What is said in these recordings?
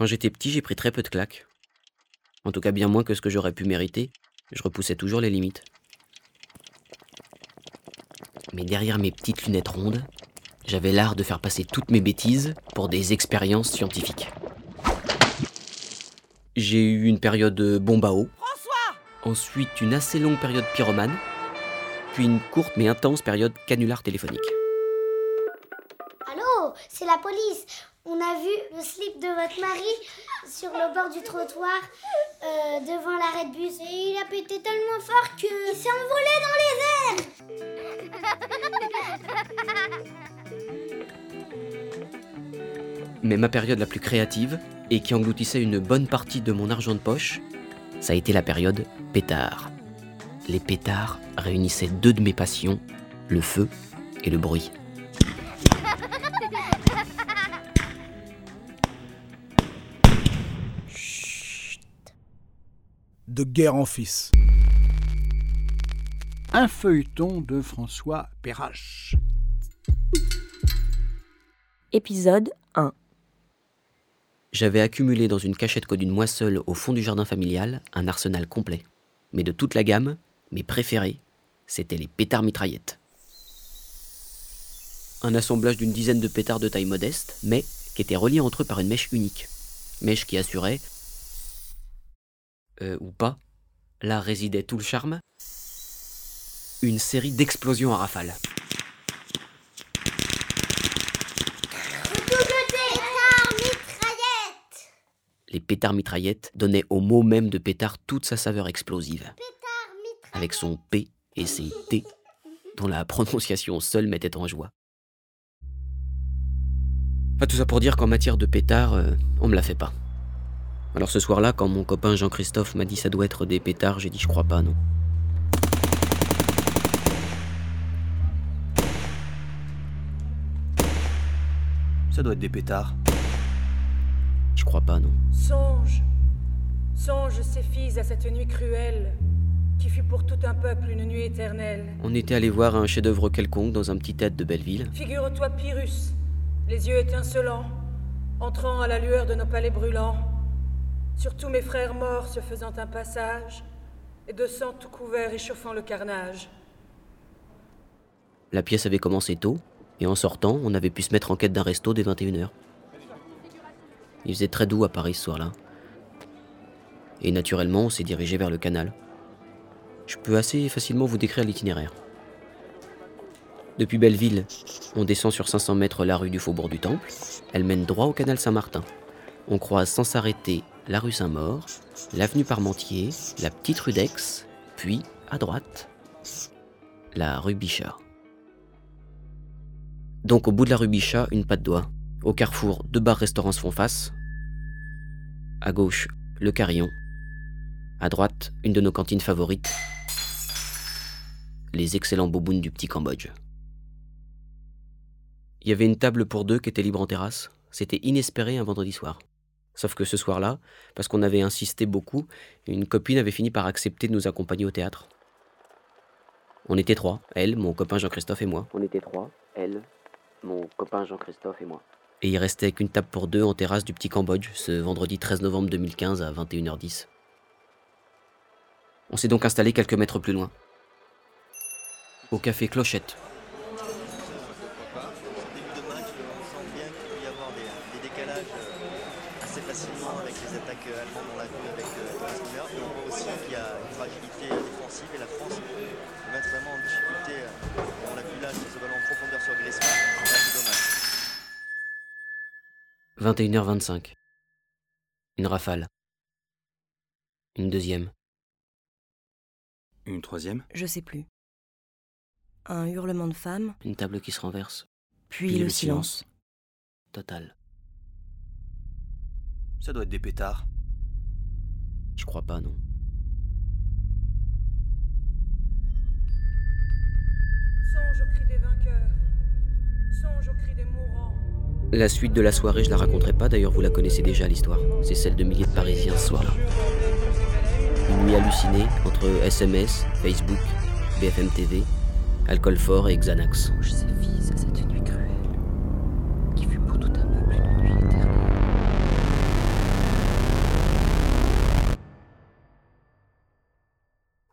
Quand j'étais petit, j'ai pris très peu de claques. En tout cas, bien moins que ce que j'aurais pu mériter. Je repoussais toujours les limites. Mais derrière mes petites lunettes rondes, j'avais l'art de faire passer toutes mes bêtises pour des expériences scientifiques. J'ai eu une période bombe à eau. Ensuite, une assez longue période pyromane. Puis une courte mais intense période canular téléphonique. Allô, c'est la police. On a vu le slip de votre mari sur le bord du trottoir euh, devant l'arrêt de bus. Et il a pété tellement fort que s'est envolé dans les airs. Mais ma période la plus créative, et qui engloutissait une bonne partie de mon argent de poche, ça a été la période pétard. Les pétards réunissaient deux de mes passions, le feu et le bruit. De guerre en fils. Un feuilleton de François Perrache. Épisode 1 J'avais accumulé dans une cachette d'une moi seul au fond du jardin familial un arsenal complet. Mais de toute la gamme, mes préférés, c'étaient les pétards mitraillettes. Un assemblage d'une dizaine de pétards de taille modeste, mais qui étaient reliés entre eux par une mèche unique. Mèche qui assurait, euh, ou pas, là résidait tout le charme, une série d'explosions à rafale. Les pétards mitraillettes donnaient au mot même de pétard toute sa saveur explosive, avec son P et ses T, dont la prononciation seule mettait en joie. Tout ça pour dire qu'en matière de pétard, euh, on me la fait pas. Alors ce soir-là, quand mon copain Jean-Christophe m'a dit ça doit être des pétards, j'ai dit je crois pas, non. Ça doit être des pétards. Je crois pas, non. Songe, songe ces filles à cette nuit cruelle, qui fut pour tout un peuple une nuit éternelle. On était allé voir un chef-d'œuvre quelconque dans un petit tête de Belleville. Figure-toi Pyrrhus, les yeux étincelants, entrant à la lueur de nos palais brûlants, sur tous mes frères morts se faisant un passage, et de sang tout couvert échauffant le carnage. La pièce avait commencé tôt, et en sortant, on avait pu se mettre en quête d'un resto dès 21h. Il faisait très doux à Paris ce soir-là. Et naturellement, on s'est dirigé vers le canal. Je peux assez facilement vous décrire l'itinéraire. Depuis Belleville, on descend sur 500 mètres la rue du Faubourg du Temple. Elle mène droit au canal Saint-Martin. On croise sans s'arrêter la rue Saint-Maur, l'avenue Parmentier, la petite rue d'Aix, puis, à droite, la rue Bichat. Donc au bout de la rue Bichat, une patte d'oie. Au carrefour, deux bars-restaurants se font face. À gauche, le Carillon. À droite, une de nos cantines favorites. Les excellents bobounes du petit Cambodge. Il y avait une table pour deux qui était libre en terrasse. C'était inespéré un vendredi soir. Sauf que ce soir-là, parce qu'on avait insisté beaucoup, une copine avait fini par accepter de nous accompagner au théâtre. On était trois, elle, mon copain Jean-Christophe et moi. On était trois, elle, mon copain Jean-Christophe et moi. Et il restait qu'une table pour deux en terrasse du petit Cambodge ce vendredi 13 novembre 2015 à 21h10. On s'est donc installé quelques mètres plus loin. Au café Clochette. demain qui sent bien qu'il peut y avoir des, des décalages euh, assez facilement avec les attaques euh, allemandes dans la rue avec euh, Thomas Müller. Et on voit aussi qu'il y a une fragilité défensive et la France peut mettre vraiment en difficulté. euh, On l'a vu là, ce ballon en profondeur sur Griezmann. C'est dommage. 21h25. Une rafale. Une deuxième. Une troisième Je sais plus. Un hurlement de femme, Une table qui se renverse. puis, Puis le, le silence. Total. Ça doit être des pétards. Je crois pas, non. Songe au cri des vainqueurs, songe au cri des mourants. La suite de la soirée, je la raconterai pas, d'ailleurs vous la connaissez déjà l'histoire. C'est celle de milliers de Parisiens ce soir-là. Une nuit hallucinée entre SMS, Facebook, BFM TV, alcool fort et Xanax.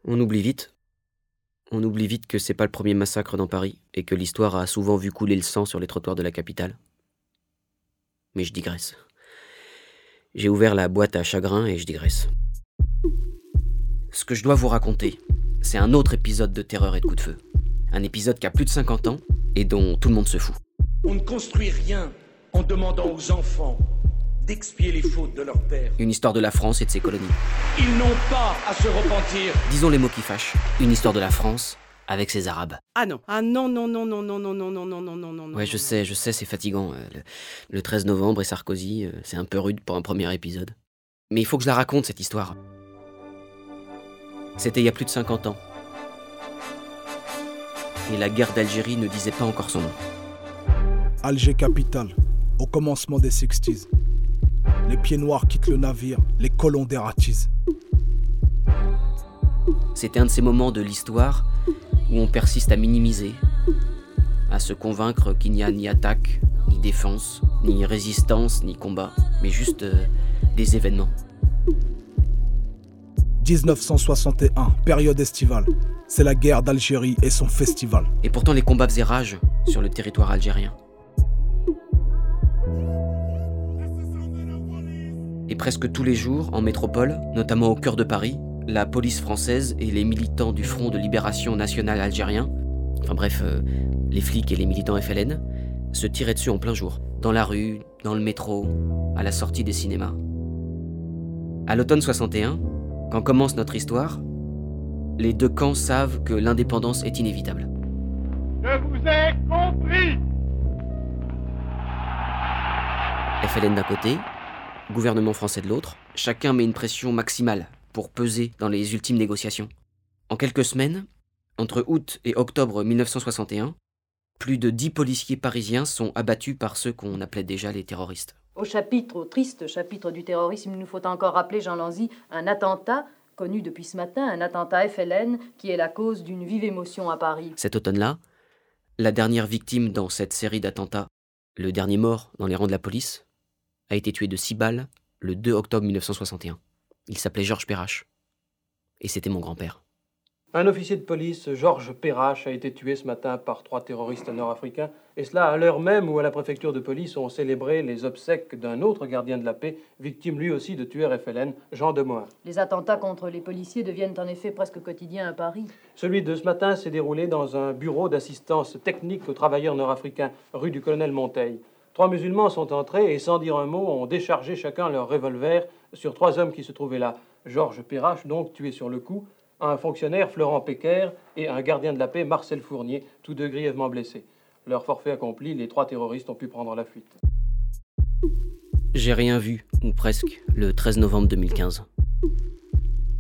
On oublie vite. On oublie vite que c'est pas le premier massacre dans Paris et que l'histoire a souvent vu couler le sang sur les trottoirs de la capitale. Mais je digresse. J'ai ouvert la boîte à chagrin et je digresse. Ce que je dois vous raconter, c'est un autre épisode de terreur et de coup de feu. Un épisode qui a plus de 50 ans et dont tout le monde se fout. On ne construit rien en demandant aux enfants d'expier les fautes de leur père. Une histoire de la France et de ses colonies. Ils n'ont pas à se repentir. Disons les mots qui fâchent. Une histoire de la France avec ses Arabes. Ah non, ah non, non, non, non, non, non, non, non, non, non, non, non. Ouais, je sais, je sais, c'est fatigant. euh, Le, le 13 novembre et Sarkozy, euh, c'est un peu rude pour un premier épisode. Mais il faut que je la raconte, cette histoire. C'était il y a plus de 50 ans. Et la guerre d'Algérie ne disait pas encore son nom. Alger capitale, au commencement des 60s. Les pieds noirs quittent le navire, les colons dératisent. C'était un de ces moments de l'histoire où on persiste à minimiser, à se convaincre qu'il n'y a ni attaque, ni défense, ni résistance, ni combat, mais juste euh, des événements. 1961, période estivale. C'est la guerre d'Algérie et son festival. Et pourtant les combats faisaient rage sur le territoire algérien. Et presque tous les jours, en métropole, notamment au cœur de Paris, la police française et les militants du Front de libération nationale algérien, enfin bref, euh, les flics et les militants FLN, se tiraient dessus en plein jour, dans la rue, dans le métro, à la sortie des cinémas. À l'automne 61, quand commence notre histoire, les deux camps savent que l'indépendance est inévitable. Je vous ai compris. FLN d'un côté, gouvernement français de l'autre, chacun met une pression maximale pour peser dans les ultimes négociations. En quelques semaines, entre août et octobre 1961, plus de dix policiers parisiens sont abattus par ceux qu'on appelait déjà les terroristes. Au chapitre, au triste chapitre du terrorisme, il nous faut encore rappeler, Jean Lanzy, un attentat connu depuis ce matin, un attentat FLN qui est la cause d'une vive émotion à Paris. Cet automne-là, la dernière victime dans cette série d'attentats, le dernier mort dans les rangs de la police, a été tué de six balles le 2 octobre 1961. Il s'appelait Georges Perrache. Et c'était mon grand-père. Un officier de police, Georges Perrache, a été tué ce matin par trois terroristes nord-africains, et cela à l'heure même où à la préfecture de police on célébrait les obsèques d'un autre gardien de la paix, victime lui aussi de tueur FLN, Jean Demoin. Les attentats contre les policiers deviennent en effet presque quotidiens à Paris. Celui de ce matin s'est déroulé dans un bureau d'assistance technique aux travailleurs nord-africains, rue du colonel Monteil. Trois musulmans sont entrés et, sans dire un mot, ont déchargé chacun leur revolver sur trois hommes qui se trouvaient là. Georges Perrache, donc, tué sur le coup, un fonctionnaire, Florent Péquer, et un gardien de la paix, Marcel Fournier, tous deux grièvement blessés. Leur forfait accompli, les trois terroristes ont pu prendre la fuite. J'ai rien vu, ou presque, le 13 novembre 2015.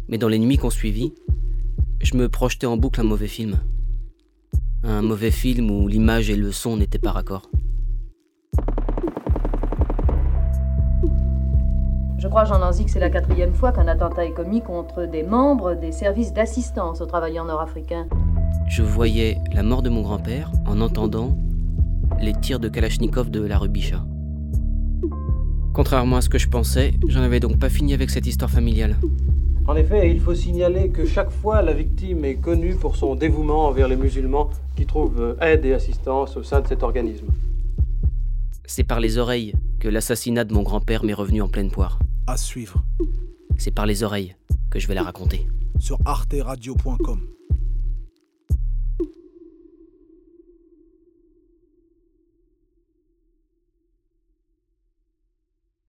Mais dans les nuits qu'on suivit, je me projetais en boucle un mauvais film. Un mauvais film où l'image et le son n'étaient pas raccords. Je crois, Jean Lanzy, que c'est la quatrième fois qu'un attentat est commis contre des membres des services d'assistance aux travailleurs nord-africains. Je voyais la mort de mon grand-père en entendant les tirs de Kalachnikov de la rue Bichat. Contrairement à ce que je pensais, j'en avais donc pas fini avec cette histoire familiale. En effet, il faut signaler que chaque fois la victime est connue pour son dévouement envers les musulmans qui trouvent aide et assistance au sein de cet organisme. C'est par les oreilles que l'assassinat de mon grand-père m'est revenu en pleine poire. À suivre C'est par les oreilles que je vais la raconter. sur arteradio.com.